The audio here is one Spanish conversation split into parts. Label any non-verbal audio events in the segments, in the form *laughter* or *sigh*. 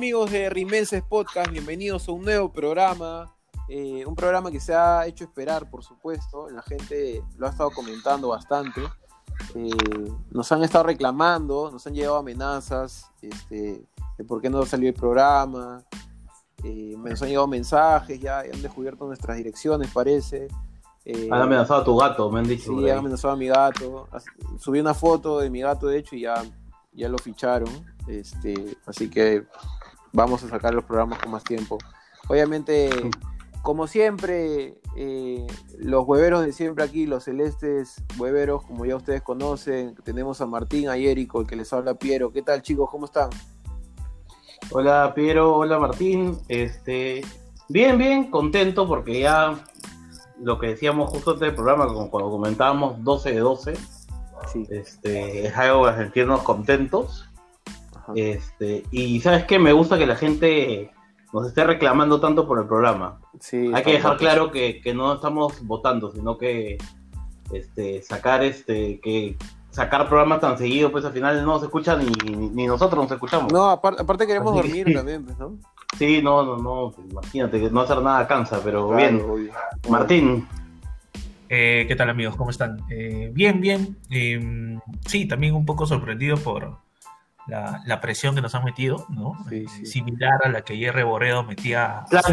Amigos de Rimenses Podcast, bienvenidos a un nuevo programa, eh, un programa que se ha hecho esperar, por supuesto, la gente lo ha estado comentando bastante, eh, nos han estado reclamando, nos han llegado amenazas este, de por qué no salió el programa, eh, nos han llegado mensajes, ya han descubierto nuestras direcciones, parece. han amenazado a tu gato, me han dicho. Sí, han amenazado a mi gato. Subí una foto de mi gato, de hecho, y ya, ya lo ficharon. Este, así que vamos a sacar los programas con más tiempo. Obviamente, como siempre, eh, los hueveros de siempre aquí, los celestes hueveros, como ya ustedes conocen, tenemos a Martín, a Érico, el que les habla Piero. ¿Qué tal, chicos? ¿Cómo están? Hola, Piero. Hola, Martín. Este, bien, bien, contento porque ya lo que decíamos justo antes del programa, cuando comentábamos 12 de 12, este, es algo para sentirnos contentos. Este, y sabes qué, me gusta que la gente nos esté reclamando tanto por el programa. Hay que dejar claro que, no estamos votando, sino que este, sacar este, que sacar programas tan seguidos, pues al final no se escucha ni, ni nosotros nos escuchamos. No, aparte, queremos dormir también, pues, ¿no? Sí, no, no, no, imagínate que no hacer nada cansa, pero bien. Martín. Eh, ¿Qué tal amigos? ¿Cómo están? Eh, bien, bien. Em, sí, también un poco sorprendido por, la, presión que nos han metido, ¿no? Similar a la que Jerry Borreo metía claro.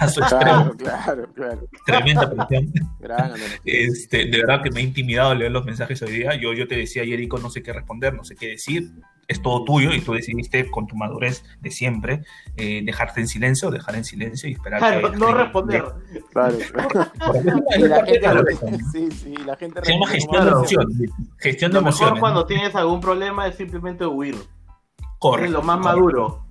a su *laughs* extremo. Claro, claro, Tremenda presión. *laughs* este, de verdad que me ha intimidado leer los mensajes hoy día. Yo, yo te decía, Jerico, no sé qué responder, no sé qué decir es todo tuyo y tú decidiste con tu madurez de siempre eh, dejarte en silencio, dejar en silencio y esperar claro, que no responder. Claro. *laughs* sí, sí, la gente Se llama gestión de emociones. Gestión de emociones. cuando tienes algún problema es simplemente huir. Correcto. Es lo más maduro.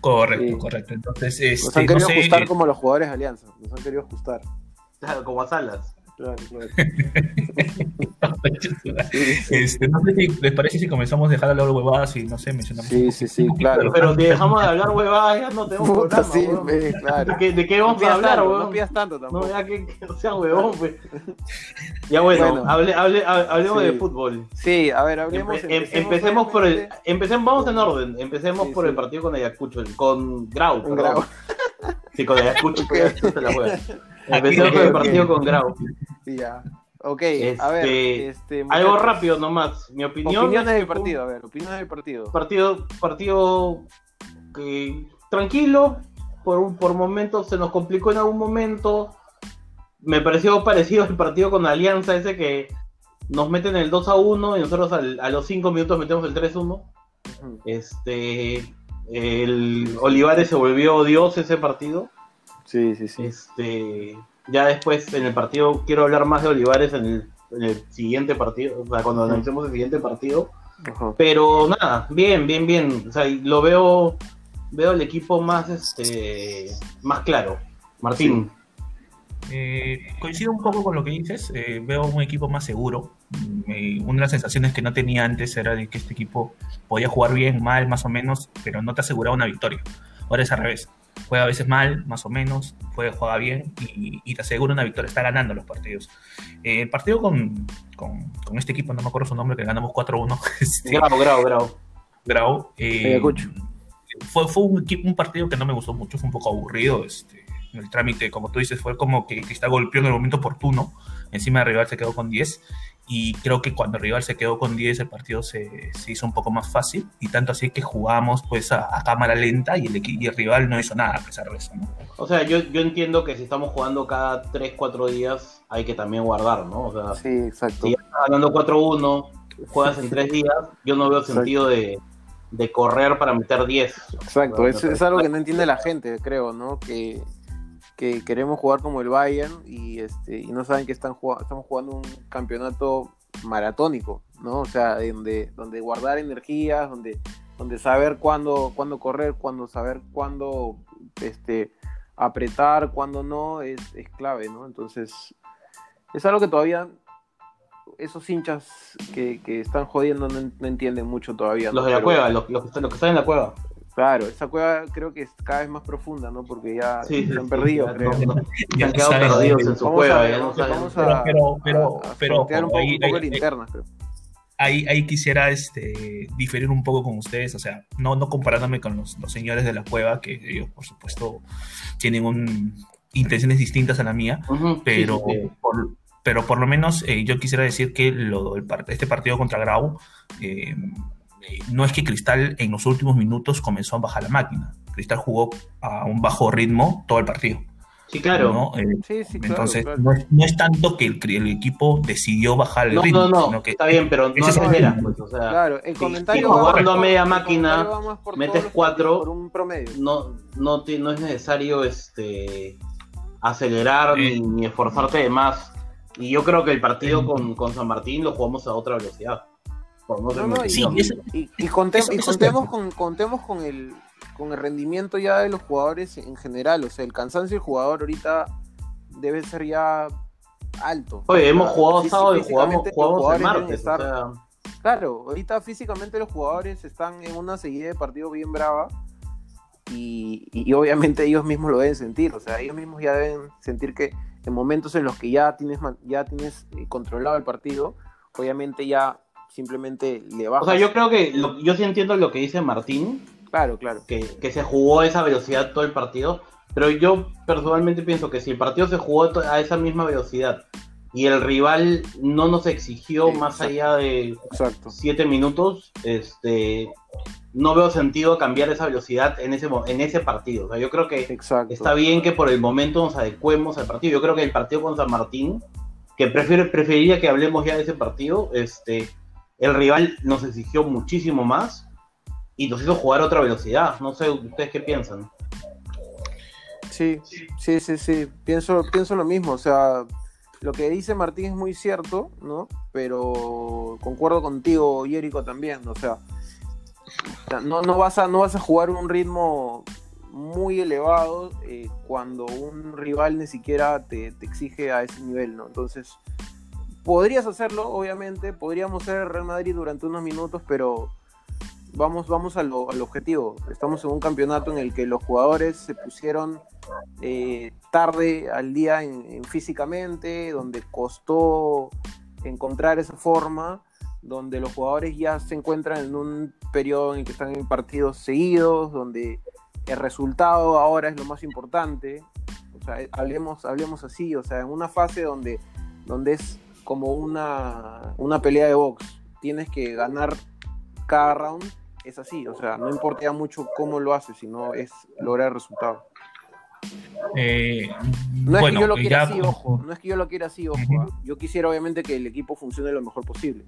Correcto, correcto. Entonces, este, nos han querido ajustar como los jugadores de Alianza. Nos han querido ajustar. Claro, como a Salas. Claro, *laughs* este, no sé si les parece si comenzamos a dejar de hablar huevadas y no sé, mencionamos. Sí, sí, sí, claro. Pero si dejamos de hablar huevadas, ya no tenemos Puta, programa. Sí, claro. ¿De, qué, vamos a hablar, weón? No pidas tanto tampoco. No, ya que, no sea huevón, pues. *laughs* Ya bueno, hable, hable, hablemos de fútbol. Sí, a ver, hablemos. Em, empecemos, por el. Empecemos, vamos en orden. Empecemos por el partido con Ayacucho, con Grau. Con Grau. Sí, con Ayacucho, *laughs* pues, se la juega. Empecemos con el partido con Grau. Ya. Ok, a ver. Este, este algo rápido nomás. Mi opinión. Opiniones del partido, a ver, opiniones del partido. Partido, partido que, tranquilo. Por, por momentos se nos complicó en algún momento. Me pareció parecido al partido con Alianza, ese que nos meten el 2 a 1 y nosotros a los 5 minutos metemos el 3 a 1. Este. El Olivares se volvió Dios ese partido. Sí, sí, sí. Este ya después en el partido, quiero hablar más de Olivares en el, siguiente partido, o sea, cuando analicemos el siguiente partido. Pero nada, bien, bien, bien. O sea, lo veo, veo el equipo más, este, más claro. Martín. Eh, coincido un poco con lo que dices. Eh, veo un equipo más seguro. una de las sensaciones que no tenía antes era de que este equipo podía jugar bien, mal, más o menos, pero no te aseguraba una victoria. Ahora es al revés juega a veces mal, más o menos, juega, juega bien y, te asegura una victoria, está ganando los partidos. Eh, el partido con, con, este equipo, no me acuerdo su nombre, que ganamos 4-1. *laughs* Este, grau, Grau, Grau. Grau. Eh, fue fue un, un, partido que no me gustó mucho, fue un poco aburrido. Este, el trámite, como tú dices, fue como que, que está golpeó en el momento oportuno. Encima de rival se quedó con 10 y creo que cuando el rival se quedó con 10 el partido se, se, hizo un poco más fácil y tanto así que jugamos pues a, cámara lenta y el, y el, rival no hizo nada a pesar de eso. O sea, yo, yo entiendo que si estamos jugando cada 3, 4 días hay que también guardar, ¿no? O sea, sí, exacto. Si estás ganando 4-1, juegas en 3 días, yo no veo sentido de, de, correr para meter 10. Exacto, es, es algo que no entiende la gente, creo, ¿no? Que que queremos jugar como el Bayern y, este, y no saben que están estamos jugando un campeonato maratónico, ¿no? O sea, donde, donde guardar energías, donde, donde saber cuándo, cuándo correr, cuándo saber cuándo este, apretar, cuándo no, es, es clave, ¿no? Entonces, es algo que todavía esos hinchas que, que están jodiendo no, entienden mucho todavía. Los de la cueva, los, los, que están en la cueva. Claro, esa cueva creo que es cada vez más profunda, ¿no? Porque ya se han perdido, creo. Ya han quedado perdidos en su cueva, ya no saben. Vamos a, pero, pero, pero, un poco, ahí, un poco ahí, linterna, creo. ahí, ahí quisiera este, diferir un poco con ustedes, o sea, no, no comparándome con los, los señores de la cueva, que ellos, por supuesto, tienen un, intenciones distintas a la mía, pero, Por, pero por lo menos eh, yo quisiera decir que lo, el, este partido contra Grau, eh, no es que Cristal en los últimos minutos comenzó a bajar la máquina. Cristal jugó a un bajo ritmo todo el partido. Sí, claro. Eh, entonces, No, es, tanto que el, equipo decidió bajar el ritmo. No, no, está bien, pero no acelera. Pues, o sea, claro, el comentario. jugando a media máquina, metes cuatro, No, no, no es necesario este acelerar ni, esforzarte de más. Y yo creo que el partido con, con San Martín lo jugamos a otra velocidad. Y, contemos, con, contemos con el, con el rendimiento ya de los jugadores en general. O sea, el cansancio del jugador ahorita debe ser ya alto. Oye, hemos jugado sábado y jugamos, jugamos el martes. Claro, ahorita físicamente los jugadores están en una seguida de partido bien brava y, obviamente ellos mismos lo deben sentir, o sea, ellos mismos ya deben sentir que en momentos en los que ya tienes, ya tienes eh, controlado el partido, obviamente ya simplemente le bajas. O sea, yo creo que yo sí entiendo lo que dice Martín. Claro, claro. Que, que se jugó a esa velocidad todo el partido, pero yo personalmente pienso que si el partido se jugó a esa misma velocidad y el rival no nos exigió más allá de siete minutos, este no veo sentido cambiar esa velocidad en ese, en ese partido. O sea, yo creo que está bien que por el momento nos adecuemos al partido. Yo creo que el partido con San Martín, que prefiero, preferiría que hablemos ya de ese partido, este, el rival nos exigió muchísimo más y nos hizo jugar a otra velocidad. No sé, ¿ustedes qué piensan? Sí, sí, sí, sí. Pienso, pienso lo mismo. O sea, lo que dice Martín es muy cierto, ¿no? Pero concuerdo contigo, Yérico, también. O sea, no, no, vas a, no vas a jugar un ritmo muy elevado eh, cuando un rival ni siquiera te, exige a ese nivel, ¿no? Entonces, podrías hacerlo, obviamente, podríamos ser Real Madrid durante unos minutos, pero vamos, vamos al objetivo. Estamos en un campeonato en el que los jugadores se pusieron eh, tarde al día físicamente, donde costó encontrar esa forma donde los jugadores ya se encuentran en un periodo en el que están en partidos seguidos, donde el resultado ahora es lo más importante. O sea, hablemos, hablemos así, o sea, en una fase donde, donde es como una, una pelea de box, tienes que ganar cada round, es así, o sea, no importa mucho cómo lo haces, sino es lograr el resultado. Eh, no es que yo lo quiera así, ojo. No es que yo lo quiera así, ojo. ¿ah? Yo quisiera obviamente que el equipo funcione lo mejor posible.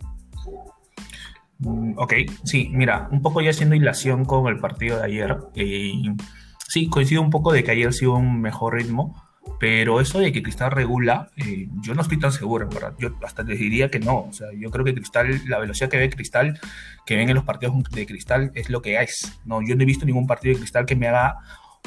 Mm, ok, sí, mira, un poco ya haciendo hilación con el partido de ayer. Eh, sí, coincido un poco de que ayer sí hubo un mejor ritmo, pero eso de que Cristal regula, eh, yo no estoy tan seguro, verdad. Yo hasta les diría que no. O sea, yo creo que Cristal, la velocidad que ve Cristal, que ven en los partidos de Cristal, es lo que es. No, yo no he visto ningún partido de Cristal que me haga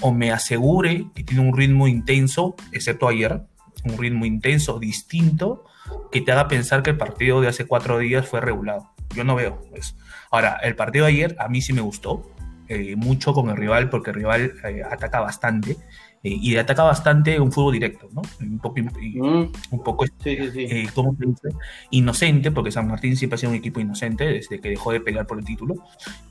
o me asegure que tiene un ritmo intenso, excepto ayer, un ritmo intenso, distinto, que te haga pensar que el partido de hace cuatro días fue regulado. Yo no veo eso. Ahora, el partido de ayer a mí sí me gustó, eh, mucho con el rival, porque el rival eh, ataca bastante eh, y ataca bastante un fútbol directo, ¿no? Un poco, mm. un poco eh, ¿cómo se dice? inocente, porque San Martín siempre ha sido un equipo inocente desde que dejó de pelear por el título,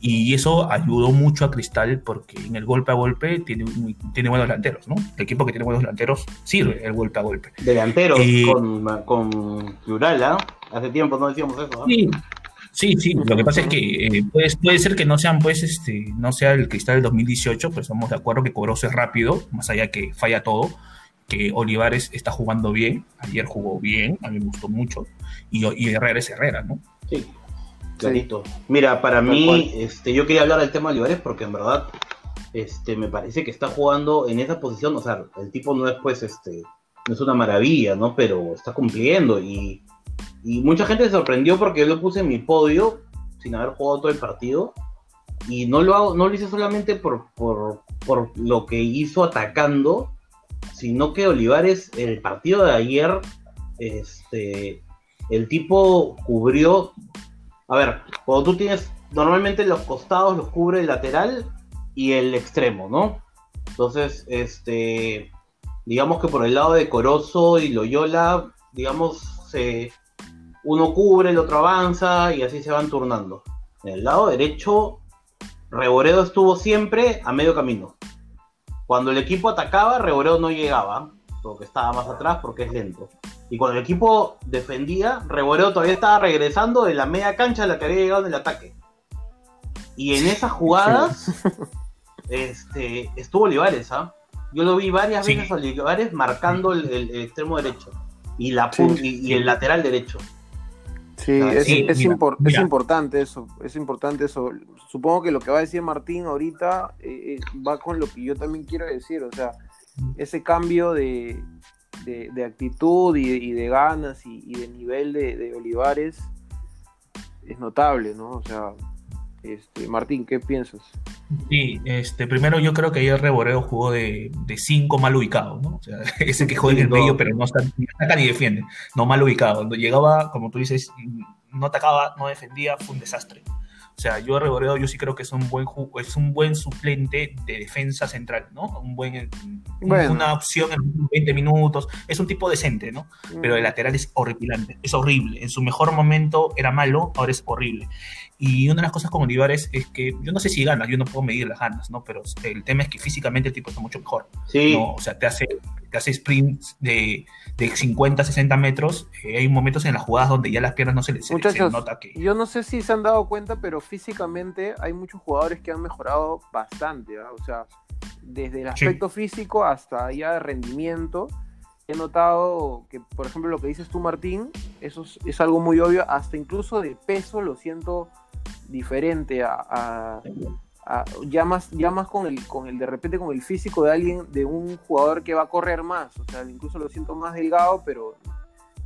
y eso ayudó mucho a Cristal porque en el golpe a golpe tiene, tiene buenos delanteros, ¿no? El equipo que tiene buenos delanteros sirve el golpe a golpe. Delanteros eh, con, con Plural, ¿ah? Hace tiempo no decíamos eso. Sí, Sí, sí, lo que pasa es que eh, puede, ser que no sean, pues, este, no sea el cristal del 2018, pues estamos de acuerdo que Cobrose es rápido, más allá que falla todo, que Olivares está jugando bien, ayer jugó bien, a mí me gustó mucho, y, y Herrera es Herrera, ¿no? Sí, clarito. Mira, para mí, este, yo quería hablar del tema de Olivares porque en verdad, este, me parece que está jugando en esa posición, o sea, el tipo no es, pues, este, no es una maravilla, ¿no? Pero está cumpliendo y y mucha gente se sorprendió porque yo lo puse en mi podio sin haber jugado todo el partido. Y no lo, hago, no lo hice solamente por, por, lo que hizo atacando, sino que Olivares, el partido de ayer, este, el tipo cubrió. A ver, cuando tú tienes. Normalmente los costados los cubre el lateral y el extremo, ¿no? Entonces, este. Digamos que por el lado de Corozo y Loyola, digamos, se uno cubre, el otro avanza y así se van turnando. En el lado derecho, Reboredo estuvo siempre a medio camino. Cuando el equipo atacaba, Reboredo no llegaba, porque estaba más atrás porque es lento. Y cuando el equipo defendía, Reboredo todavía estaba regresando de la media cancha a la que había llegado en el ataque. Y en esas jugadas *laughs* este, estuvo Olivares, ¿ah? Yo lo vi varias Sí. veces a Olivares marcando el, el- el extremo derecho y, la Sí, pun- y, y el lateral derecho. Sí, Ah, es, sí, es mira, impor- es importante eso, es importante eso. Supongo que lo que va a decir Martín ahorita eh, eh, va con lo que yo también quiero decir, o sea, ese cambio de, de- de actitud y de, y de ganas y, y de nivel de, de Olivares es notable, ¿no? O sea, este, Martín, ¿qué piensas? Sí, este, primero yo creo que ayer Reboreo jugó de, de cinco mal ubicado, ¿no? O sea, *laughs* ese que juega en el medio, pero no ataca ni defiende, no mal ubicado. Cuando llegaba, como tú dices, no atacaba, no defendía, fue un desastre. O sea, yo Reboreo yo sí creo que es un buen es un buen suplente de defensa central, ¿no? Un buen Bueno. una opción en los 20 minutos, es un tipo decente, ¿no? pero Mm. el lateral es horripilante, es horrible. En su mejor momento era malo, ahora es horrible. Y una de las cosas con Olivares es que yo no sé si gana, yo no puedo medir las ganas, ¿no? Pero el tema es que físicamente el tipo está mucho mejor. Sí, ¿no? O sea, te hace, te hace sprints de, de 50, 60 metros. Eh, hay momentos en las jugadas donde ya las piernas no se les se- se nota que. yo no sé si se han dado cuenta, pero físicamente hay muchos jugadores que han mejorado bastante, ¿ah? o sea, desde el Sí. aspecto físico hasta ya de rendimiento. He notado que, por ejemplo, lo que dices tú, Martín, eso es, es algo muy obvio, hasta incluso de peso lo siento diferente a, a- a- ya más, ya más con el, con el, de repente con el físico de alguien, de un jugador que va a correr más, o sea, incluso lo siento más delgado, pero,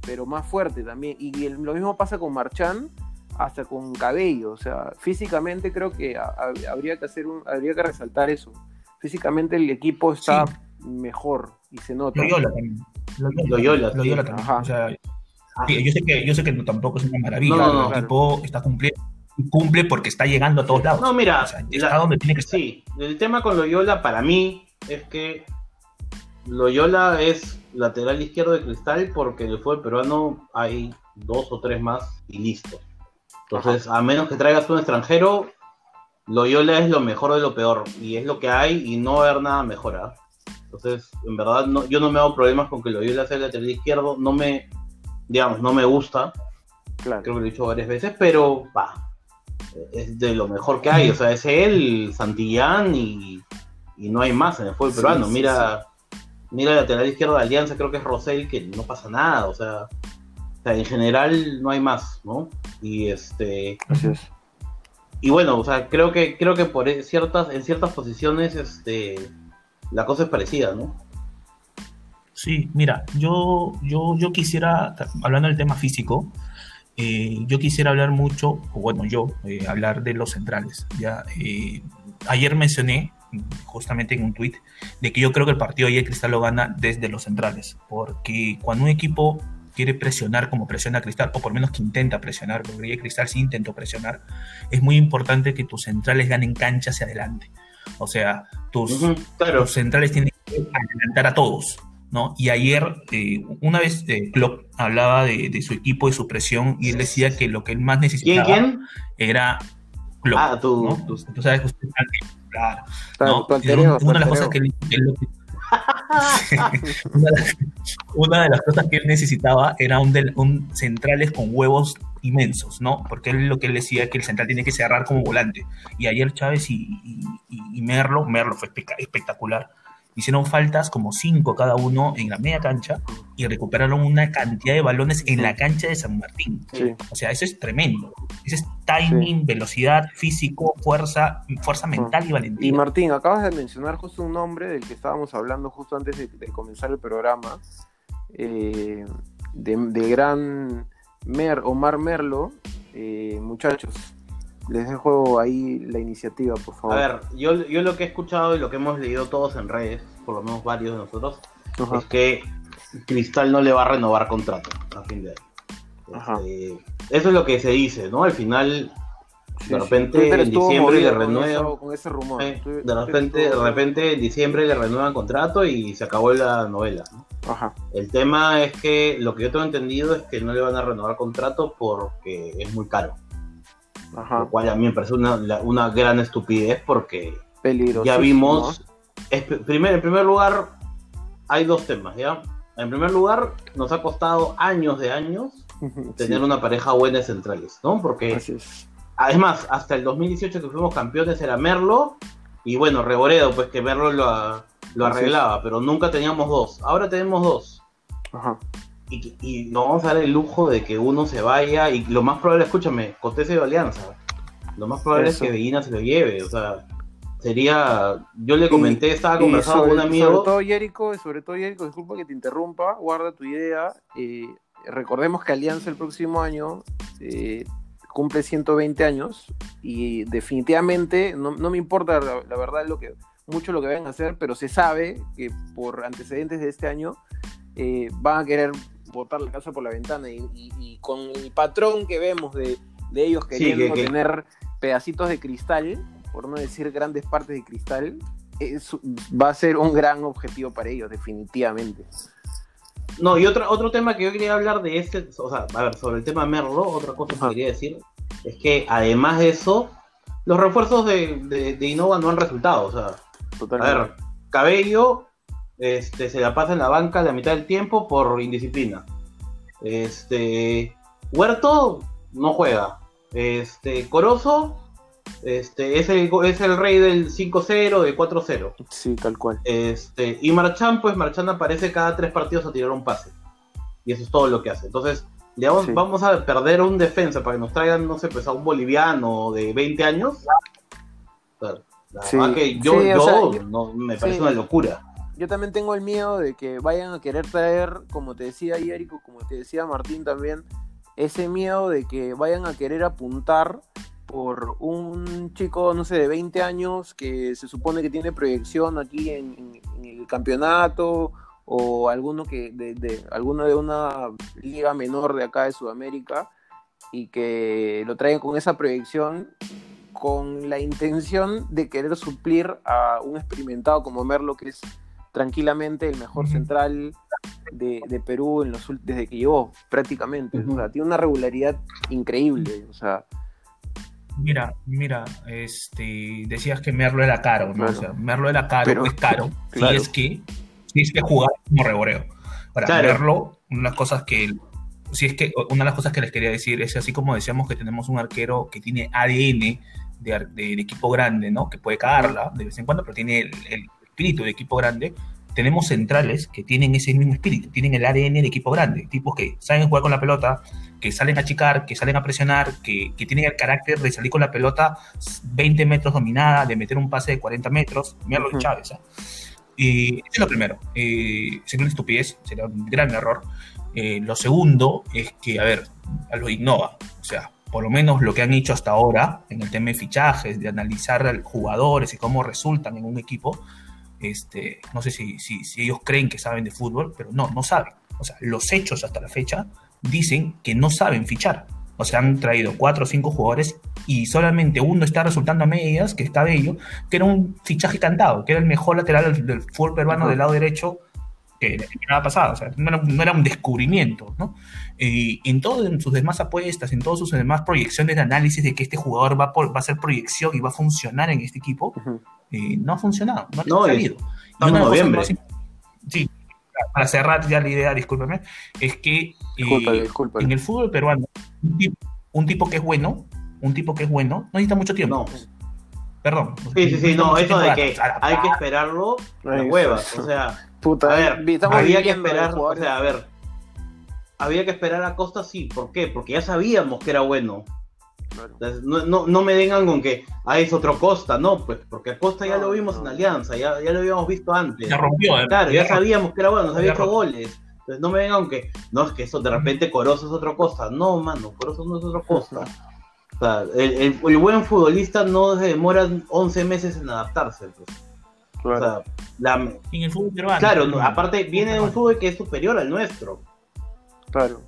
pero más fuerte también. Y el- lo mismo pasa con Marchán, hasta con Cabello, o sea, físicamente creo que ha- ha- habría que hacer un, habría que resaltar eso. Físicamente el equipo está mejor y se nota. Loyola también. Loyola, Loyola también. Ajá. O sea, yo sé que, yo sé que no- tampoco es una maravilla, No, no, pero no, el tipo está cumpliendo. Cumple porque está llegando a todos lados. No, mira, O sea, está la- donde tiene que estar. Sí, el tema con Loyola para mí es que Loyola es lateral izquierdo de cristal porque en el fútbol peruano hay dos o tres más y listo. Entonces, a menos que traigas un extranjero, Loyola es lo mejor de lo peor y es lo que hay y no va a haber nada mejor. ¿ah? Entonces, en verdad, no, yo no me hago problemas con que Loyola sea lateral izquierdo, no me, digamos, no me gusta, Claro. creo que lo he dicho varias veces, pero va, es de lo mejor que hay, o sea, es él, Santillán y, y no hay más en el fútbol Sí, peruano. sí, mira, mira el lateral izquierdo de Alianza, creo que es Rosell, que no pasa nada, o sea, o sea, en general no hay más, ¿no? Y este Así es. y bueno, o sea, creo que creo que por ciertas en ciertas posiciones este la cosa es parecida, ¿no? Sí, mira, yo, yo, yo quisiera, hablando del tema físico, eh, yo quisiera hablar mucho, o bueno, yo, eh, hablar de los centrales. Ya, eh, ayer mencioné, justamente en un tweet, de que yo creo que el partido ayer Cristal lo gana desde los centrales, porque cuando un equipo quiere presionar como presiona Cristal, o por lo menos que intenta presionar, porque ayer Cristal sí intentó presionar, es muy importante que tus centrales ganen cancha hacia adelante. O sea, tus, claro. los centrales tienen que adelantar a todos, ¿no? Y ayer, eh, una vez eh, Klopp hablaba de, de su equipo y su presión, y él decía que lo que él más ¿Quién necesitaba quién? era Klopp. Ah, tú, ¿no? tú. Tú sabes una de las cosas que él, él lo que- una, de las, *laughs* una de las cosas que él necesitaba era un, del- un centrales con huevos inmensos, ¿no? Porque él lo que él decía que el central tiene que cerrar como volante. Y ayer Chávez y, y- Merlo, Merlo fue espectacular. Hicieron faltas como cinco cada uno en la media cancha y recuperaron una cantidad de balones en la cancha de San Martín. Sí. O sea, eso es tremendo. Ese es timing, velocidad, físico, fuerza, fuerza mental y Y valentía. Martín, acabas de mencionar justo un nombre del que estábamos hablando justo antes de, de comenzar el programa, eh, de, de gran Mer, Omar Merlo. Eh, muchachos, les dejo ahí la iniciativa, por A favor. ver, yo, yo lo que he escuchado y lo que hemos leído todos en redes, por lo menos varios de nosotros, Ajá. es que Cristal no le va a renovar contrato a fin de año. Este, eso es lo que se dice, ¿no? Al final, Sí, de repente, en diciembre le renuevan. eso- Con ese rumor. eh, Twitter de repente, de estuvo- repente en diciembre le renuevan contrato y se acabó la novela. ¿no? Ajá. El tema es que lo que yo tengo entendido es que no le van a renovar contrato porque es muy caro. Ajá. Lo cual a mí me parece una, una gran estupidez porque ya vimos. es- primer, en primer lugar, hay dos temas, ¿ya? En primer lugar, nos ha costado años de años tener una pareja buena de centrales, ¿no? Porque es. Además, hasta el 2018 que fuimos campeones era Merlo y bueno, Reboredo, pues que Merlo lo, lo arreglaba, pero nunca teníamos dos. Ahora tenemos dos. Ajá. Y, y no vamos a dar el lujo de que uno se vaya y lo más probable, escúchame, Cotese de Alianza. Lo más probable Eso. es que Bellina se lo lleve, o sea, sería, yo le comenté, estaba conversando con un amigo. sobre todo Jericho, sobre todo Jericho, disculpa que te interrumpa, guarda tu idea. eh, recordemos que Alianza el próximo año eh, cumple 120 años y definitivamente no, no me importa la, la verdad lo que mucho lo que vayan a hacer, pero se sabe que por antecedentes de este año eh, van a querer botar la casa por la ventana y, y- y con el patrón que vemos de, de ellos Sí, queriendo que- que- tener pedacitos de cristal, por no decir grandes partes de cristal, es- va a ser un gran objetivo para ellos, definitivamente. No, y otro, otro tema que yo quería hablar de este, o sea, a ver, sobre el tema Merlo, otra cosa que quería decir es que además de eso, los refuerzos de, de, de Innova no han resultado. O sea, a ver, Cabello este, se la pasa en la banca la mitad del tiempo por indisciplina. Este, Huerto no juega. Este, Corozo este, es, el, es el rey del 5-0, de 4-0. Sí, tal cual. Este, y Marchán, pues Marchán aparece cada tres partidos a tirar un pase. Y eso es todo lo que hace. Entonces, le vamos, Sí. vamos a perder un defensa para que nos traigan, no sé, pues a un boliviano de 20 años. O sea, la Sí. que yo, Sí, yo, sea, no, me parece una locura. Yo también tengo el miedo de que vayan a querer traer, como te decía Jericho, como te decía Martín también, ese miedo de que vayan a querer apuntar por un chico, no sé, de 20 años que se supone que tiene proyección aquí en, el campeonato o alguno que de, alguno de una liga menor de acá de Sudamérica y que lo traigan con esa proyección con la intención de querer suplir a un experimentado como Merlo que es tranquilamente el mejor central de, de Perú en los, desde que llegó, prácticamente. Ujú. O sea, tiene una regularidad increíble. O sea, Mira, mira, este, decías que Merlo era caro, ¿no? Claro. O sea, Merlo era caro, Pero- es caro, *laughs* claro. si es que, si es que jugar como reboreo. Ahora, Claro. Merlo, una de las cosas que, si es que, una de las cosas que les quería decir es así como decíamos que tenemos un arquero que tiene ADN de, de- de equipo grande, ¿no? Que puede cagarla de vez en cuando, pero tiene el, el espíritu de equipo grande. Tenemos centrales que tienen ese mismo espíritu, tienen el ADN de equipo grande, tipos que saben jugar con la pelota, que salen a achicar, que salen a presionar, que, que tienen el carácter de salir con la pelota 20 metros dominada, de meter un pase de 40 metros, Merlo y Ujú. Chávez. ¿ah? Y eso es lo primero. Eh, sería una estupidez, sería un gran error. Eh, lo segundo es que, a ver, a lo innova. O sea, por lo menos lo que han hecho hasta ahora en el tema de fichajes, de analizar jugadores y cómo resultan en un equipo, este, no sé si, si, si ellos creen que saben de fútbol, pero no, no saben. O sea, los hechos hasta la fecha dicen que no saben fichar. O sea, han traído cuatro o cinco jugadores y solamente uno está resultando a medias, que está Bello, que era un fichaje cantado, que era el mejor lateral del, fútbol peruano del lado derecho que la temporada pasada. O sea, no era, no era un descubrimiento, ¿no? Y en todas sus demás apuestas, en todas sus demás proyecciones de análisis de que este jugador va, por- va a ser proyección y va a funcionar en este equipo, ujú, eh, no ha funcionado, no ha No, y salido. Y en cosas noviembre. más Sí, para cerrar ya la idea, discúlpeme, es que eh, discúlpale, discúlpale. en el fútbol peruano, un tipo, un tipo que es bueno, un tipo que es bueno, no necesita mucho tiempo. No. Perdón. Sí, sí, sí, no, eso de que hay que esperarlo, huevas. eso. O sea, Puta, a ver, había que esperar, o sea, a ver, había que esperar a Costa, sí, ¿por qué? Porque ya sabíamos que era bueno. Claro. Entonces, No, no, no me vengan con que, ah, es otro Costa, no, pues, porque a Costa ya lo vimos no. en Alianza, ya, ya lo habíamos visto antes. Ya rompió, ¿eh? Claro, ya sabíamos que era bueno, nos había hecho goles. Entonces no me vengan con que, no, es que eso de repente Corozo es otro Costa. No, mano, Corozo no es otro Costa. O sea, el, el- el buen futbolista no se demora 11 meses en adaptarse. Pues. O Claro. sea, la- En el fútbol peruano. claro, no, aparte viene de un fútbol que es superior al nuestro. claro.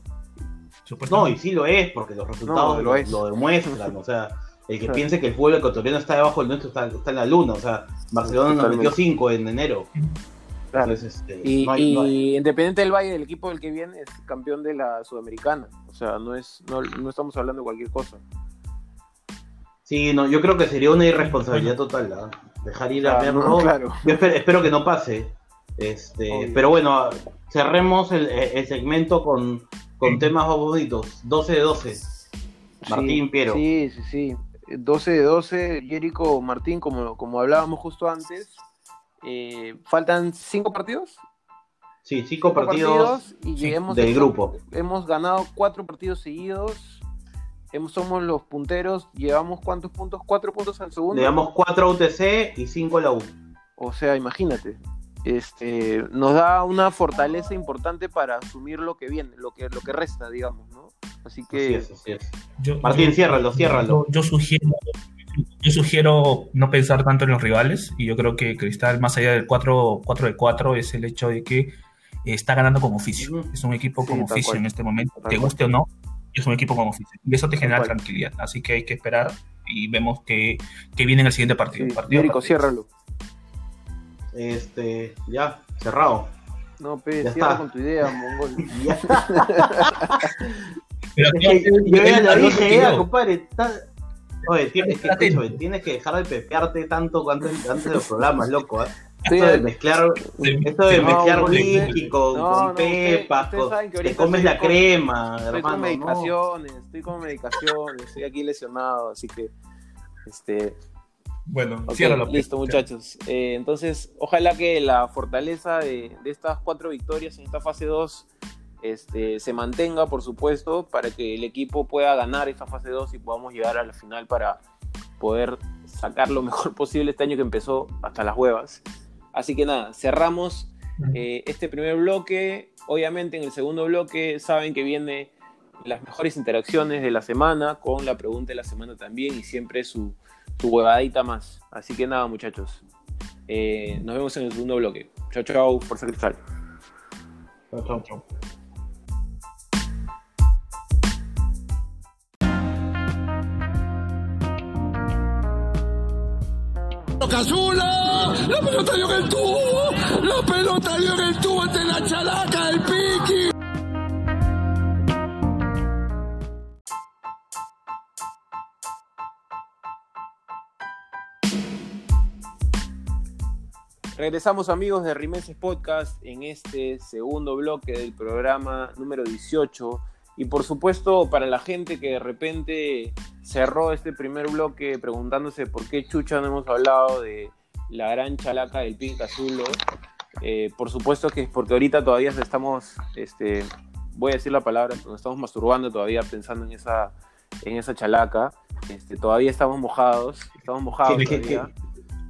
No, y sí lo es, porque los resultados No, lo lo, es. lo demuestran. O sea, el que Claro. piense que el fútbol ecuatoriano está debajo del nuestro está, está en la luna. O sea, Barcelona nos metió 5 en enero. Claro. Entonces, este, Y, no hay- no hay- y Independiente del Valle, el equipo del que viene, es campeón de la Sudamericana. O sea, no es no, no estamos hablando de cualquier cosa. Sí, no, yo creo que sería una irresponsabilidad total ¿ah? Dejar ir a O sea, verlo. no, *laughs* claro. Yo espero, espero que no pase. Este, Obvio. pero bueno, cerremos el, el segmento con, con temas más bonitos. 12 de 12. Martín Sí, Piero. Sí, sí, sí. 12 de 12, Jerico Martín, como, como hablábamos justo antes. eh, faltan cinco partidos. Sí, cinco Cinco partidos, y sí, hemos del hecho- grupo. Hemos ganado cuatro partidos seguidos. Somos los punteros. Llevamos cuántos puntos? Cuatro puntos al segundo. Le damos 4 a UTC y 5 a la U. O sea, imagínate. Este, nos da una fortaleza importante para asumir lo que viene, lo que, lo que resta, digamos, ¿no? Así Así que es, así es. Yo- Martín, yo- ciérralo, ciérralo. Yo, yo sugiero, yo sugiero no pensar tanto en los rivales y yo creo que Cristal, más allá del 4, 4 de 4, es el hecho de que está ganando con oficio. Es un equipo Sí, con tal oficio cual. en este momento. Tal Te cual. guste o no, es un equipo con oficio. Y eso te genera tranquilidad. Así que hay que esperar y vemos que, que viene en el siguiente partido. sí, partido ciérralo. Este, ya, cerrado. No, pe, Ya cierra está. con tu idea, mongol. *laughs* Ya. *laughs* Pero Es que yo ya lo dije, ya, compadre. está- Oye, tienes que, tienes dejar de pepearte tanto antes, antes de los programas, loco. ¿ah? Esto de mezclar, esto de No, mezclar whisky con, no, con no, ustedes- pepas, te comes la con- crema, Estoy hermano. con no. medicaciones, estoy con medicaciones, estoy aquí lesionado, así que este, Bueno, listo muchachos. Eh, entonces, ojalá que la fortaleza de, de estas cuatro victorias en esta fase 2 este, se mantenga, por supuesto, para que el equipo pueda ganar esta fase 2 y podamos llegar a la final para poder sacar lo mejor *laughs* posible este año que empezó hasta las huevas. Así que nada, cerramos eh, este primer bloque. Obviamente en el segundo bloque saben que viene las mejores interacciones de la semana con la pregunta de la semana también y siempre su, su huevadita más. Así que nada muchachos, Eh, nos vemos en el segundo bloque. Chao, chao, por ser cristal. Chau, chau. Cazula, la pelota dio en el tubo, la pelota dio en el tubo ante la chalaca del Piqui. Regresamos amigos de Rimenses Podcast en este segundo bloque del programa número 18 y por supuesto para la gente que de repente cerró este primer bloque preguntándose por qué chucha no hemos hablado de la gran chalaca del Pink Azulo, eh, por supuesto que es porque ahorita todavía estamos, este, voy a decir la palabra, nos estamos masturbando todavía pensando en esa, en esa chalaca, este, todavía estamos mojados, estamos mojados Qué- qué- todavía.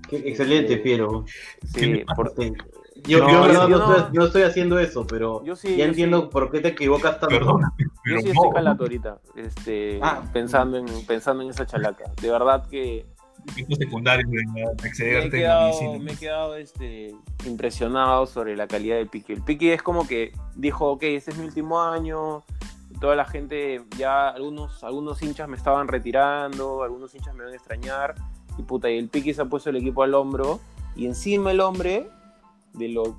Qué excelente, Este, Piero. Sí, por-. Yo, No, yo, en verdad, yo no, no- estoy, no estoy haciendo eso, pero Yo sí, ya yo entiendo sí. por qué te equivocas tanto. Perdona, Yo sí estoy calato ahorita, este, Ah. pensando, en, pensando en esa chalaca. De verdad que secundarios de me he quedado, me he quedado este, impresionado sobre la calidad del Piqui. El Piqui es como que dijo, ok, este es mi último año, toda la gente, ya algunos, algunos hinchas me estaban retirando, algunos hinchas me van a extrañar, y puta, y el Piqui se ha puesto el equipo al hombro, y encima el hombre, de lo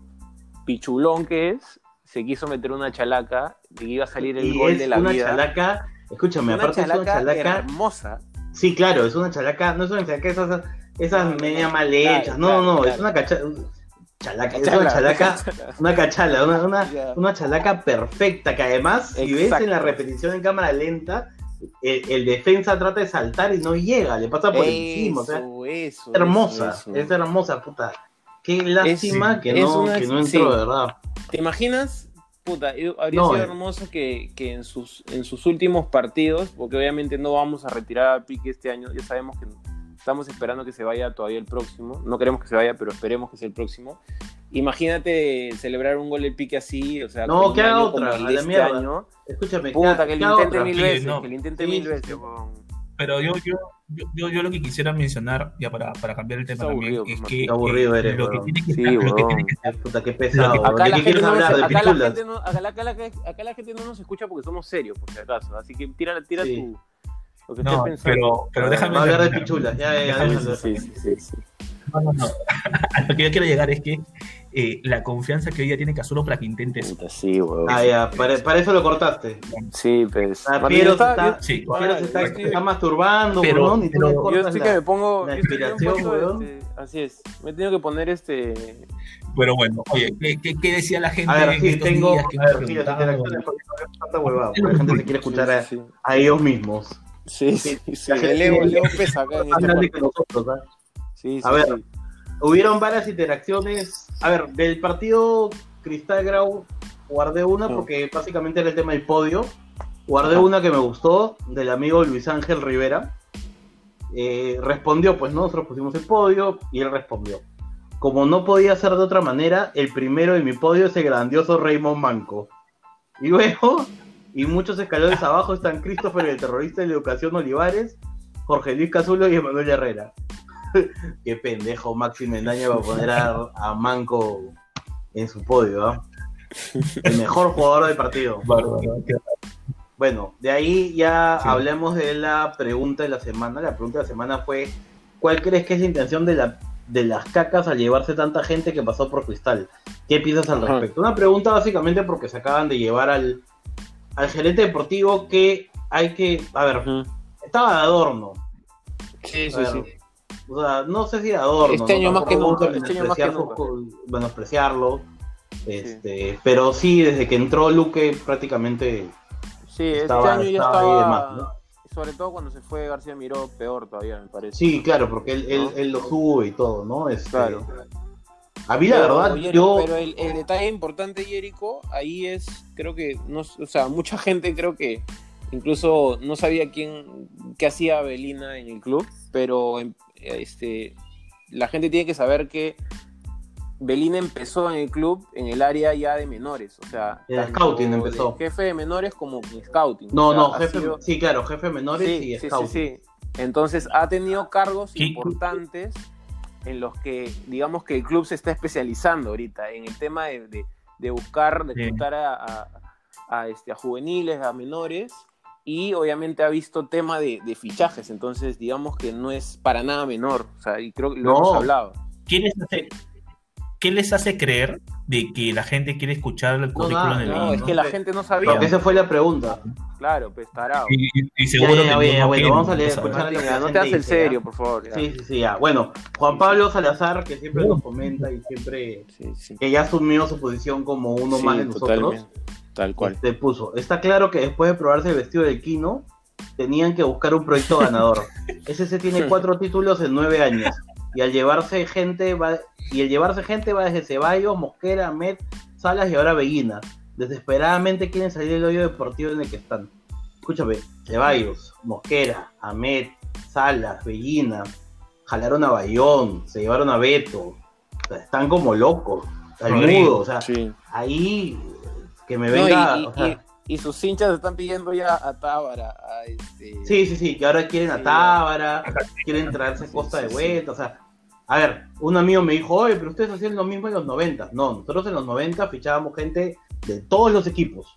pichulón que es, se quiso meter una chalaca, y iba a salir el y gol es de la una vida. chalaca, escúchame, una aparte es una chalaca hermosa. sí, claro, es una chalaca, no es una chalaca esas, esas No, no, media no, mal claro, hechas, no, claro, no, claro. es una cacha, chalaca, es Chala, una chalaca, *laughs* chala. una cachala, una, una, Ya. una chalaca perfecta, que además, si ves en la repetición en cámara lenta, el, el defensa trata de saltar y no llega, le pasa por encima, o sea, Eso, hermosa, eso. es hermosa, puta. Qué lástima que, es no, una- que no entró, sí. de verdad. ¿Te imaginas? Puta, habría No, sido eh. hermoso que, que en, sus, en sus últimos partidos, porque obviamente no vamos a retirar a Pique este año, ya sabemos que estamos esperando que se vaya todavía el próximo, no queremos que se vaya, pero esperemos que sea el próximo. Imagínate celebrar un gol de Pique así, o sea, No, que haga otra, a de la este mierda. año. Escúchame, Puta, que lo intente otra. mil Sí, veces, no. que lo intente Sí, mil veces. Pero yo, yo, yo, yo, yo lo que quisiera mencionar, ya para, para cambiar el tema Está también, aburrido, es que Qué aburrido eres, lo, que tiene que Sí, estar- lo que tiene que estar- Puta, qué pesado. Acá ¿De la, qué gente quieres no nos- hablar? ¿De acá, la pichulas? gente no, acá, la- acá la- acá la gente no nos escucha porque somos serios, por si acaso. Así que tira, tira Sí. tu, lo que No, estés pensando. pero, pero déjame Va a hablar de pichulas, ya, ya, ya. Sí, sí, sí, sí. No, no, no. *laughs* A lo que yo quiero llegar es que eh, la confianza que hoy día tiene Casulo para que intente eso. Sí, weón. Ah, ya, para, para eso lo cortaste. Sí, pues. Ah, Piero está, yo- Sí. Piero se está, yo se estoy- está masturbando, Pero- weón, y tú pero- le Yo estoy la- que me pongo. la inspiración, puesto, weón. este, así es. Me he tenido que poner este. Pero bueno, oye, ¿qué, qué, qué decía la gente A ver, sí, tengo. A ver, sí, las interacciones, huevada, la gente se quiere escuchar a, ellos mismos. sí, sí. sí, sí. Pesa acá Más este grande que podcast. nosotros, ¿ah? Sí, sí, A ver. Hubieron varias interacciones. A ver, del partido Cristal Grau guardé una Sí. porque básicamente era el tema del podio. Guardé Ajá. una que me gustó del amigo Luis Ángel Rivera. Eh, respondió, pues ¿no? nosotros pusimos el podio y él respondió. Como no podía ser de otra manera, el primero de mi podio es el grandioso Raymond Manco. Y luego, y muchos escalones *laughs* abajo están Christopher, el terrorista de la educación Olivares, Jorge Luis Cazulo y Emanuel Herrera. *laughs* Qué pendejo Maxi Mendaña va a poner a, a Manco en su podio, ¿ah? El mejor jugador del partido. Bárbaro, Bueno, de ahí ya Sí. hablemos de la pregunta de la semana. La pregunta de la semana fue, ¿cuál crees que es la intención de, la, de las cacas al llevarse tanta gente que pasó por Cristal? ¿Qué piensas al Ajá. respecto? Una pregunta básicamente porque se acaban de llevar al, al gerente deportivo que hay que, a ver, estaba de adorno. Sí, sí, ver, sí. O sea, no sé si adorno. Este ¿no? año más que nunca, este año más que nunca. menospreciarlo. Este, Pero sí, desde que entró Luque prácticamente Sí, este año ya estaba. Sobre todo cuando se fue García Miró, peor todavía, me parece. Sí, claro, porque él, él, ¿No? él lo sube y todo, ¿no? Este, Claro. A mí la Pero, verdad, Jerico, yo... pero el, el detalle importante, Jerico, ahí es, creo que, no, o sea, mucha gente creo que incluso no sabía quién, qué hacía Belina en el club, pero este, la gente tiene que saber que Belina empezó en el club en el área ya de menores, o sea, tanto scouting de empezó. jefe de menores como scouting. No, o sea, no, jefe, sido- sí, claro, jefe menores sí, y sí, scout. sí, sí. Entonces ha tenido cargos ¿Qué? importantes en los que digamos que el club se está especializando ahorita en el tema de, de- de buscar, de Sí. a, a- a, este, a juveniles, a menores y obviamente ha visto tema de, de fichajes, entonces digamos que no es para nada menor, o sea, y creo que lo No. hemos hablado. ¿Qué les hace, qué les hace creer de que la gente quiere escuchar el currículum nada, de No, Belín, es no? que la gente no sabía, Porque esa fue la pregunta. claro, pues tarado. Y, y- seguro Ya, ya, que ya, no bueno, vamos a leer, escuchar lo que no te hagas el serio, por favor. ya. Sí, sí, sí, ya. Bueno, Juan Pablo Salazar, que siempre nos comenta y siempre... Sí, sí. que ya asumió su posición como uno Sí, más de nosotros. totalmente, Tal cual. Te puso, está claro que después de probarse el vestido del Kino, tenían que buscar un proyecto ganador. *laughs* SC tiene cuatro títulos en nueve años. Y al llevarse gente va, y el llevarse gente va desde Ceballos, Mosquera, Met, Salas y ahora Bellina. Desesperadamente quieren salir del hoyo deportivo en el que están. Escúchame, Ceballos, Mosquera, Ahmed, Salas, Bellina, jalaron a Bayón, se llevaron a Beto. O sea, están como locos. Al mudo, o sea, Sí. ahí que me venga. y, y- o sea, y- y sus hinchas están pidiendo ya a Tábara. A este... Sí, sí, sí, que ahora quieren a Sí, Tábara, quieren traerse Sí, Costa sí, de sí. vuelta, o sea, a ver, un amigo me dijo, oye, pero ustedes hacían lo mismo en los 90. No, nosotros en los 90 fichábamos gente de todos los equipos.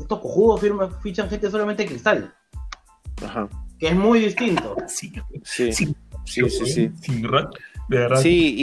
Estos cojudos firman, fichan gente solamente de cristal, Ajá. que es muy distinto. *laughs* Sí, Sí, sí, sí, sí. sí. De verdad. Sí,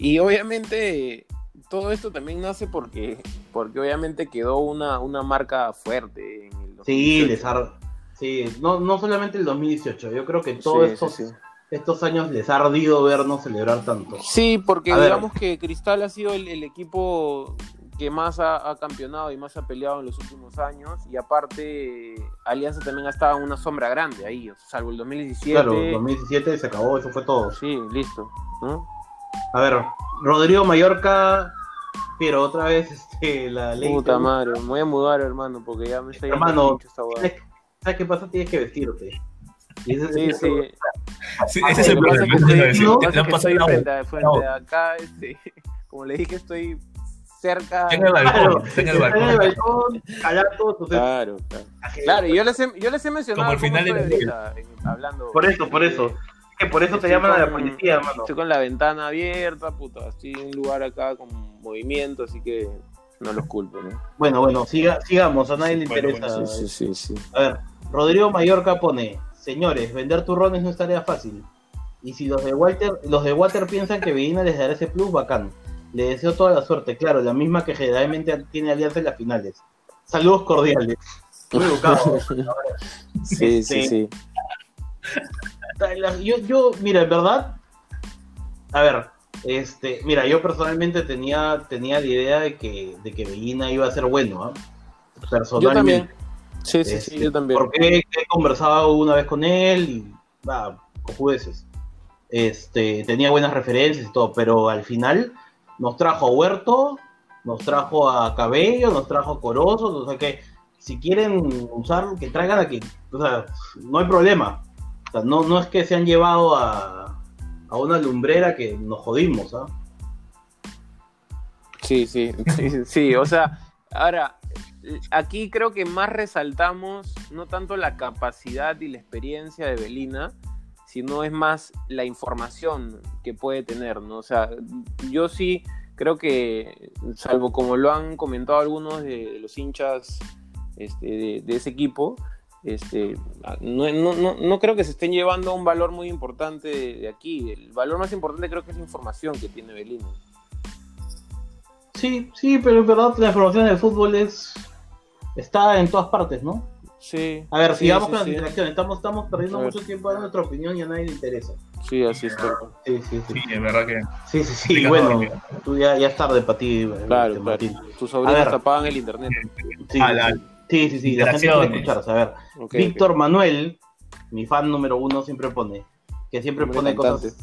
y, y obviamente todo esto también nace porque, porque obviamente quedó una, una marca fuerte en el Sí, 2018. les ha... Sí, no, no solamente el 2018, yo creo que todos sí, estos, sí. estos años les ha ardido vernos celebrar tanto. Sí, porque A ver. digamos que Cristal ha sido el, el equipo que más ha, ha campeonado y más ha peleado en los últimos años. Y aparte, Alianza también ha estado en una sombra grande ahí, salvo el 2017. Claro, 2017 se acabó, eso fue todo. Sí, listo. ¿no? A ver, Rodrigo Mallorca, pero otra vez este, la ley. Puta madre, me voy a mudar, hermano, porque ya me está Hermano, mucho esta hueá. ¿Sabes, qué pasa? Tienes que vestirte. Y ese- Sí, ese- sí. Sí, Ah, ese es el problema. es es frente, acá, este, *laughs* como le dije, estoy cerca. En el balcón, en el está en el balcón. balcón, todos Claro, claro. Claro, y yo les he, yo les he mencionado Como al final de la hablando. Por eso, por eso. Que por eso te llaman a la con- policía, hermano. Estoy con la ventana abierta, puta. Estoy en un lugar acá con movimiento, así que no los culpo, ¿no? Bueno, bueno, siga, sigamos, a nadie le Bueno, interesa. bueno, Sí, sí, sí. sí. A ver, Rodrigo Mallorca pone, señores, vender turrones no es tarea fácil. Y si los de Walter, los de Walter piensan que Medina les dará ese plus, bacán. Le deseo toda la suerte, claro, la misma que generalmente tiene Alianza en las finales. Saludos cordiales. *laughs* Muy educado. Sí, sí, Este, sí. Yo, yo, mira, en verdad, a ver, este, mira, yo personalmente tenía, tenía la idea de que, de que Bellina iba a ser bueno, ¿ah? Yo Personalmente. también. Sí, sí, Este, sí, yo también. Porque he conversado una vez con él y va, cojudeces. Este, tenía buenas referencias y todo, pero al final nos trajo a Huerto, nos trajo a Cabello, nos trajo a Corozo, o sea que si quieren usar, que traigan aquí, o sea, no hay problema. No, no es que se han llevado a, a una lumbrera que nos jodimos, ¿ah? Sí, sí, sí, o sea, ahora, aquí creo que más resaltamos no tanto la capacidad y la experiencia de Belina, sino es más la información que puede tener, ¿no? O sea, yo sí creo que, salvo como lo han comentado algunos de los hinchas este, de ese equipo, este, no, no, no, no creo que se estén llevando un valor muy importante de, aquí. El valor más importante creo que es la información que tiene Belina. Sí, sí, pero en verdad la información del fútbol es está en todas partes, ¿no? Sí. A ver, sigamos sí, con las sí. interacciones. Estamos, estamos perdiendo A mucho tiempo en nuestra opinión y a nadie le interesa. Sí, así está. Sí, sí, sí. Sí, es verdad que. Sí, sí, sí. Bueno, no, tú ya, ya es tarde para ti, Claro, este, claro. Martín. Tus A sobrinos apagan el internet. Sí, Ah, la- sí, sí, sí, la gente quiere interacciones. escucharse. A ver, Ok, Víctor Manuel, mi fan número uno, siempre pone, que siempre pone cantante. cosas.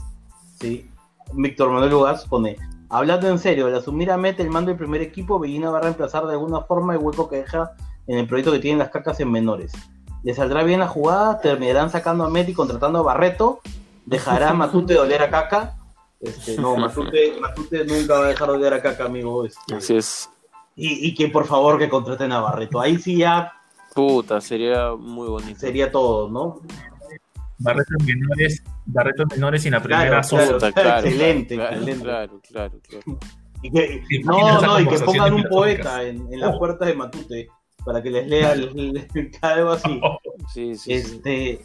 Sí, Víctor Manuel Ugas pone, hablando en serio, al asumir a Mete el mando del primer equipo, Bellina va a reemplazar de alguna forma el hueco que deja en el proyecto que tienen las cacas en menores. Le saldrá bien la jugada, terminarán sacando a Mete y contratando a Barreto, dejará a *laughs* Matute de oler a caca. Este, no, *laughs* Matute, Matute nunca va a dejar de oler a caca, amigo. este, Así es. Y, y que por favor que contraten a Barreto. Ahí sí ya Puta, sería muy bonito. sería todo, ¿no? Barretos menores, Barretos menores y la primera Claro, excelente, claro, excelente. Claro, claro, claro. Y que- no, no, y que pongan un poeta en, en las puertas de Matute para que les lea el, el- *laughs* algo así. Sí, sí, sí. Este,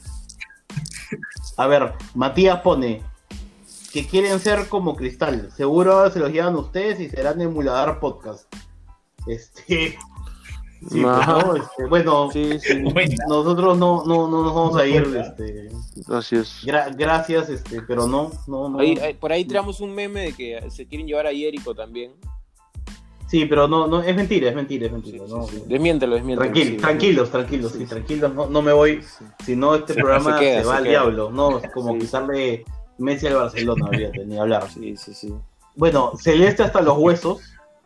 a ver, Matías pone que quieren ser como Cristal. Seguro ahora se los llevan ustedes y serán emulador podcast. Este, sí, pues. Este, bueno, Sí, sí. Nosotros no, no, no nos vamos a ir. Este, Así es. gra- gracias, este, pero no, no, no. Ahí- ahí- por ahí tiramos un meme de que se quieren llevar a Jericho también. Sí, pero no, no, es mentira, es mentira, es Sí, mentira. sí, no. sí. Desmiéntelo, desmiéntelo. Tranquilo, sí. tranquilos, tranquilos, sí, Sí, sí. tranquilos, no, no me voy, Sí. si no este Se- programa se queda, se va se al queda. diablo, no, *laughs* es como Sí. quitarle Messi al Barcelona, olvídate, ni hablar. Sí, sí, sí. Bueno, Celeste hasta los huesos,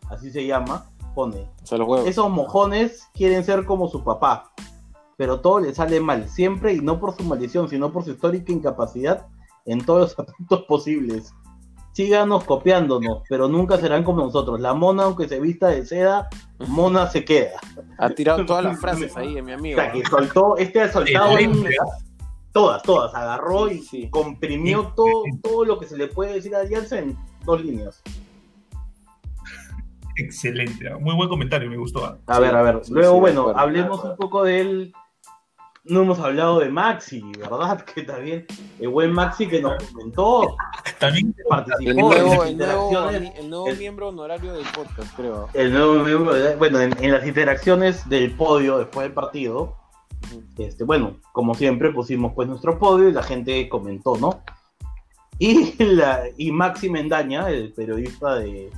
así se llama, pone, O sea, los huevos. esos mojones quieren ser como su papá, pero todo le sale mal, siempre y no por su maldición, sino por su histórica incapacidad en todos los *laughs* aspectos posibles. Síganos copiándonos, pero nunca serán como nosotros. La mona, aunque se vista de seda, mona se queda. Ha tirado *laughs* todas las frases ahí, mi O amigo. sea, que soltó, este ha soltado en- todas, todas, agarró y Sí. comprimió todo, todo lo que se le puede decir a Alianza en dos líneas. Excelente, ¿ah? muy buen comentario, me gustó. ¿ah? A ver, a ver, luego sí, bueno, acuerdo. hablemos un poco de él. No hemos hablado de Maxi, ¿verdad? *laughs* Que también el buen Maxi que nos comentó, *laughs* También participó El en las el nuevo, interacciones. el nuevo el- miembro honorario del podcast, creo. el nuevo miembro, bueno, en, en las interacciones del podio después del partido, este, bueno, como siempre pusimos pues nuestro podio y la gente comentó, ¿no? Y, *laughs* la, y Maxi Mendaña, el periodista de,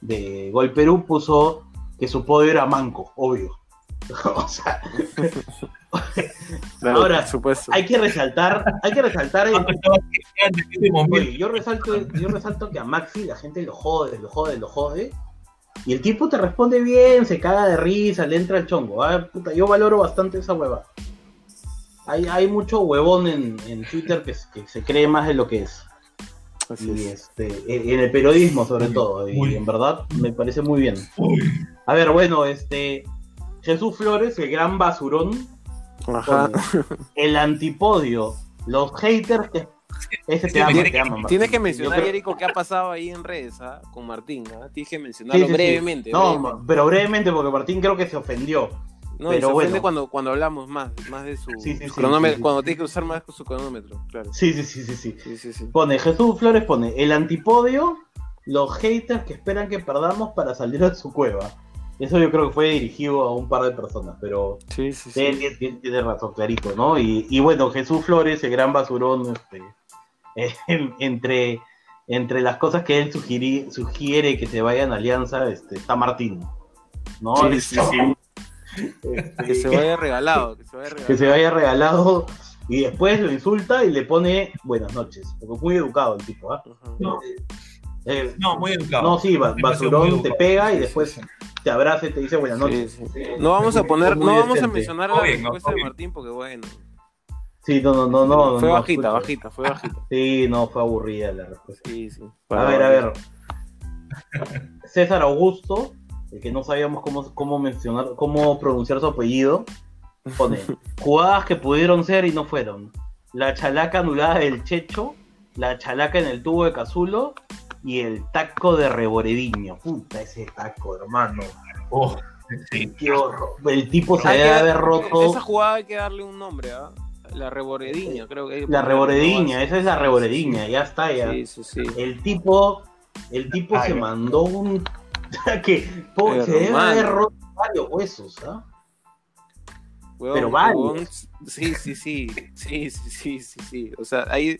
de Gol Perú, puso que su podio era manco, obvio. *laughs* o sea, *laughs* Claro, Ahora, supuesto. hay que resaltar, hay que resaltar el. Oye, *laughs* yo resalto, yo resalto que a Maxi la gente lo jode, lo jode, lo jode. Y el tipo te responde bien, se caga de risa, le entra el chongo. ah, puta, yo valoro bastante esa hueva. Hay, hay mucho huevón en, en Twitter que, se- que se cree más de lo que es. Así Y es. este, en en el periodismo sobre Muy- todo. Y en verdad me parece muy bien. Uy, A ver, bueno, este. Jesús Flores, el gran basurón, Ajá. el antipodio, los haters que. Ese te ama, Tiene- te ama. Tienes que mencionar, creo- Jericho, qué ha pasado ahí en redes ¿ah? con Martín. ¿ah? Tienes que mencionarlo Sí, sí, sí. brevemente. No, brevemente. pero brevemente, porque Martín creo que se ofendió. No, pero se ofende bueno. cuando, cuando hablamos más, más de su Sí, sí, sí, cronómetro, sí, sí. cuando tiene que usar más su cronómetro, claro. Sí, sí, sí, sí, sí. Sí, sí, sí. Pone, Jesús Flores pone, el antipodio los haters que esperan que perdamos para salir de su cueva. Eso yo creo que fue dirigido a un par de personas, pero Sí, sí, Sí, sí. tiene, razón, clarito, ¿no? Y, y bueno, Jesús Flores, el gran basurón, este, *laughs* eh, entre, entre las cosas que él sugirí- sugiere que se vayan a Alianza, este, está Martín, ¿no? Sí, *laughs* sí, sí. Este, Que se vaya regalado, que se vaya regalado. que se vaya regalado y después lo insulta y le pone buenas noches, porque es muy educado el tipo, ¿ah? No, Eh, no, muy educado. no, sí, basurón te pega y después te abraza y te dice buenas noches. Sí, sí. No vamos a poner, no vamos a mencionar la respuesta de. Martín porque bueno. Sí, no, no, no, no. fue no, bajita, bajita, fue bajita. Sí, no, fue aburrida la respuesta. Sí, sí. A ver, a ver. César Augusto, el que no sabíamos cómo, cómo mencionar, cómo pronunciar su apellido, pone *laughs* jugadas que pudieron ser y no fueron. La chalaca anulada del Checho, la chalaca en el tubo de Cazulo y el taco de Reborediño. Puta, ese taco, hermano. Oh, sí. Qué horror. El tipo se debe haber roto Esa jugada hay que darle un nombre, ¿ah? La reborediña, creo que. la Reborediña, esa es la Reborediña, ya está, ya. Sí, sí, sí. El tipo, el tipo Ay, se mandó un *laughs* que po, se debe haber roto varios huesos, ¿ah? Huevón, pero varios. Sí, sí, sí. Sí, sí, sí, sí, sí. O sea, ahí.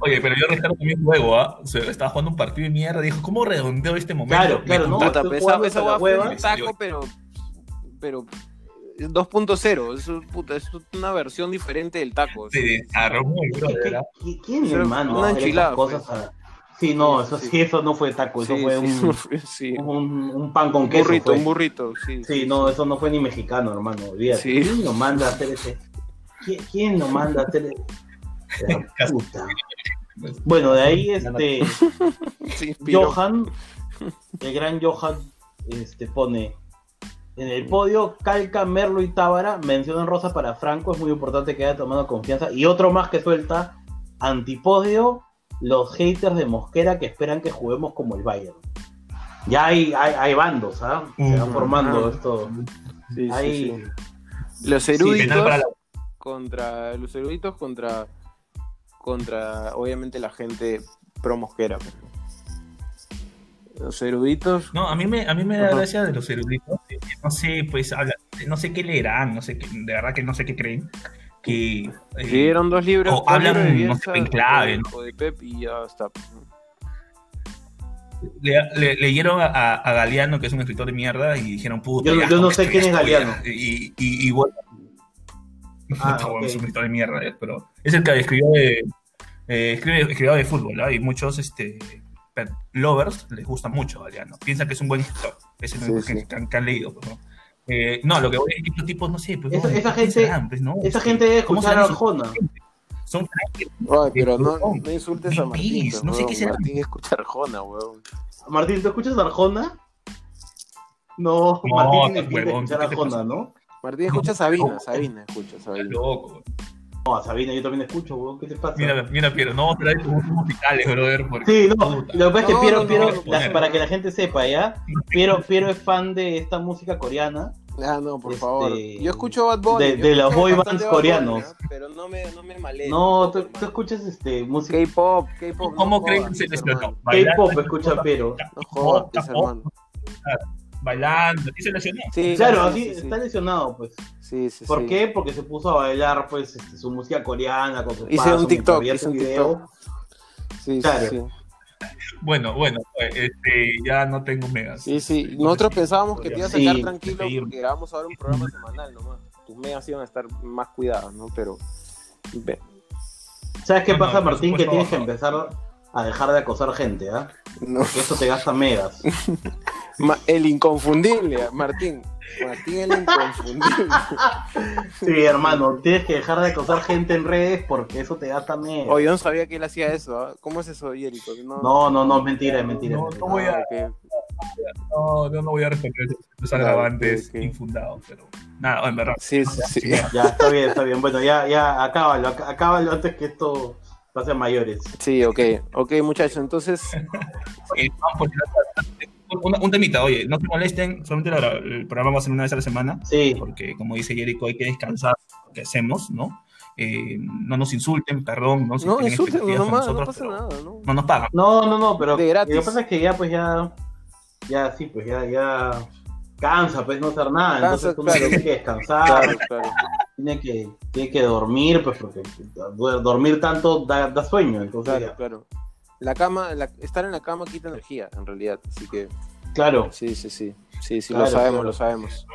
Oye, pero yo rescato también juego, ¿ah? O sea, estaba jugando un partido de mierda, dijo, ¿cómo redondeo este momento? Claro, Me claro, no, Puta, esa, esa fue hueva. un taco, pero. Pero. es 2.0. Eso, puta, es una versión diferente del taco. Se desarmó el ¿Qué- brother, qué- ¿ah? qué- ¿Quién manda una enchilada, esas cosas pues. a- Sí, no, eso sí. eso no fue taco, eso fue un, *laughs* sí. un, un pan con Un queso. burrito, fue. un burrito, sí. Sí, no, eso no fue ni mexicano, hermano. olvídate. Sí. ¿Quién lo manda a hacer ese? ¿Quién, quién lo manda a hacer? La *laughs* puta. Bueno, de ahí este. *laughs* Johan, el gran Johan, este, pone en el podio Calca, Merlo y Tábara, mención rosa para Franco, es muy importante que haya tomado confianza. Y otro más que suelta, antipodio, los haters de Mosquera que esperan que juguemos como el Bayern. Ya hay, hay, hay bandos, ¿ah? Se van formando ah. esto. Sí, sí, Hay, sí. Los eruditos la- contra los eruditos contra contra obviamente la gente pro mosquera. Los eruditos No, a mí me, a mí me da Ajá. gracia de los eruditos. No sé, pues, habla, no sé qué leerán, no sé qué, de verdad que no sé qué creen. Que eh, escribieron dos libros, o dos hablan, libros de no sé, en clave, o de- Pep y ya está. le- le- leyeron a, a- a Galeano, que es un escritor de mierda, y dijeron, puta, Yo- ya, yo no ¿cómo sé quién es Galeano. Y, y, y bueno, Ah, *laughs* bueno, es un escritor de mierda, eh, pero es el que escribió de, eh, escribe, escribió de fútbol, ¿ah? y muchos este, lovers les gusta mucho Galeano. Piensan que es un buen escritor, es el Sí, único sí. que, que han, que han leído. pues, ¿no? Eh, no, lo que voy a decir, los tipos, no sé, pues, Esa- no, esa ¿qué gente- pensarán, pues, no? Esa gente debe ¿cómo escuchar a serán Arjona. Son Ay, pero no, no insultes a Martín. Pues, no sé qué será. Martín escucha Arjona, weón. Martín, ¿tú escuchas a Arjona? No, No, Martín estás tiene que huevón, escuchar ¿qué a te Arjona? ¿no? Martín escucha a *laughs* Sabina, No. Sabina escucha Sabina. loco. No, a Sabina yo también escucho, weón. ¿Qué te pasa? Mira, mira, Piero, no vamos a traer tus gustos musicales, brother, porque Sí, no, lo que pasa es que No, Piero, no, Piero, no, la- para que la gente sepa, ¿ya? *laughs* Piero, Piero es fan de esta música coreana. Ah, no, por Este, favor. Yo escucho Bad Bunny. de- los boy bands Bunny, coreanos. Pero no me, no me malé. No, tú, tú escuchas este, música K-pop, K-pop. ¿Cómo jodas, que se K-pop, escucha Piero. No jodas, hermano. Bailando, ¿sí se lesionó? Sí, Claro, sí, así sí, está lesionado, pues. Sí, sí, ¿Por sí. qué? Porque se puso a bailar, pues, este, su música coreana con su Hice paso, un TikTok, hice su un video. Sí, Claro. sí, sí. Bueno, bueno, pues, este, ya no tengo megas. Sí, sí. Nosotros pensábamos que te ibas a Sí, quedar tranquilo porque grabamos ahora un programa semanal nomás. Tus megas iban a estar más cuidadas, ¿no? Pero. ve- ¿Sabes qué No, pasa, no, Martín? Que tienes que empezar a dejar de acosar gente, ¿ah? No. Que eso te gasta megas. *laughs* Ma- El inconfundible, Martín. Martín el inconfundible. Sí, hermano, tienes que dejar de acosar gente en redes porque eso te gasta megas. Oye, yo no sabía que él hacía eso. ¿ah? ¿Cómo es eso, Jericho? No, No, no, mentira, es mentira. No, mentira. no voy a- Ah. No, no, no voy a responder los Claro, agravantes ok, ok. infundados, pero nada, en verdad. Sí, sí, sí. Ya, está bien, está bien. Bueno, ya, ya, acábalo, ac- acábalo antes que esto pase a mayores. Sí, ok. Ok, muchachos. Entonces, *laughs* Por un, un temita, oye, no te molesten, solamente la- el programa va a ser una vez a la semana, Sí, porque como dice Jericho, hay que descansar lo que hacemos, ¿no? eh, no nos insulten, perdón, no, si No, insulten expectativas con nomás, no nosotros, pasa nada, ¿no? no nos pagan. No, no, no, pero De gratis. lo que pasa es que ya, pues ya, ya, sí, pues ya, ya cansa, pues no hacer nada, Cansa, entonces uno claro. tiene que descansar, Claro, claro. tiene que, tiene que dormir, pues porque dormir tanto da, da sueño, entonces Claro, ya. claro. La cama, la- estar en la cama quita energía, en realidad. Así que Claro, sí, sí, sí. Sí, sí, Claro, lo sabemos, claro. lo sabemos.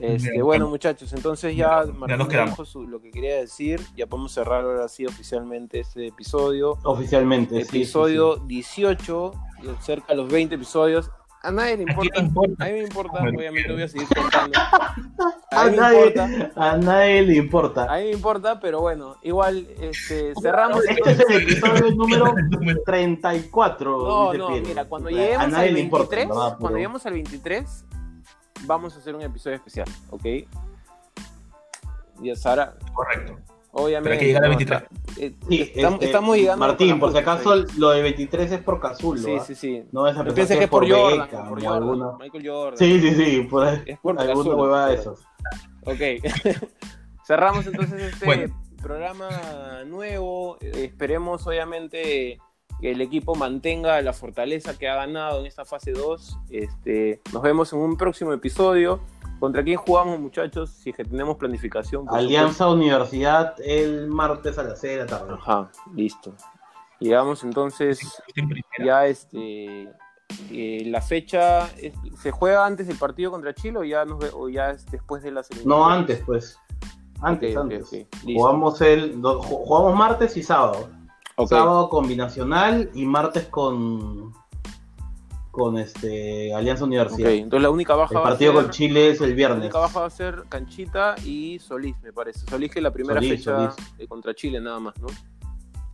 Este, bueno, muchachos, entonces ya Martín dijo su- lo que quería decir. Ya podemos cerrar ahora sí oficialmente este episodio. oficialmente. sí, sí, episodio 18, y cerca de los 20 episodios. A nadie le ¿A quién importa. A mí me importa, obviamente voy a seguir contando. *laughs* A A, nadie, importa. a nadie le importa. A mí me importa, pero bueno, igual este, cerramos. Este es el episodio *laughs* número El número. 34. No, no, mira, cuando lleguemos a nadie al le importa, 23, ¿verdad? cuando lleguemos al 23, vamos a hacer un episodio especial, ¿ok? Ya Sara, Correcto. Obviamente. Pero hay que llegar ¿no? 23. Eh, Sí, estamos, este, estamos llegando. Martín, por si acaso fotos lo de 23 es por ahí. Cazulo. Sí, ¿ah? sí, sí. No es a No pienses que es por Jordan, por Jordan, alguna- Michael Jordan. Sí, sí, sí, por. Es por alguna huevada de esos. Ok. *laughs* Cerramos entonces este Bueno. programa nuevo. Eh, Esperemos, obviamente, que el equipo mantenga la fortaleza que ha ganado en esta fase 2. Este, nos vemos en un próximo episodio. ¿Contra quién jugamos, muchachos? Si es que tenemos planificación. Alianza Universidad el martes a las 6 de la tarde. Ajá, listo. Llegamos entonces ya este eh, la fecha es- se juega antes del partido contra Chile o ya nos ve- o ya es después de las No antes, pues. Antes, Ok, ok, antes. ok, listo. Jugamos el do- jugamos martes y sábado. Ok. Sábado con Binacional y martes con con este Alianza Universidad. entonces la única baja El va a partido ser, con Chile es el la viernes. única baja va a ser Canchita y Solís, me parece. Solís que es la primera Solís, fecha Solís. eh, contra Chile nada más, ¿no?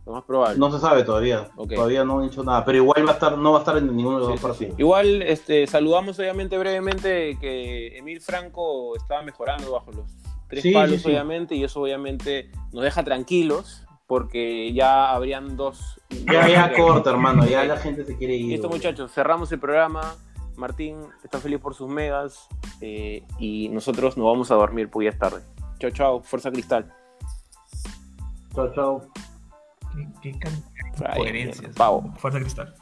Lo más probable. No se sabe todavía. Todavía no han dicho nada. Pero igual va a estar, no va a estar en ninguno de los Sí, dos partidos. sí. Igual este, saludamos obviamente brevemente que Emil Franco estaba mejorando bajo los tres Sí, palos obviamente y eso obviamente nos deja tranquilos porque ya habrían dos Ya, ya corta, hermano. Ya la gente se quiere ir. Listo güey. muchachos, cerramos el programa. Martín está feliz por sus megas eh, y nosotros nos vamos a dormir porque ya es tarde. Chao, chao, Fuerza Cristal. Chao, chao. ¿Qué, qué Ay. Fuerza Cristal.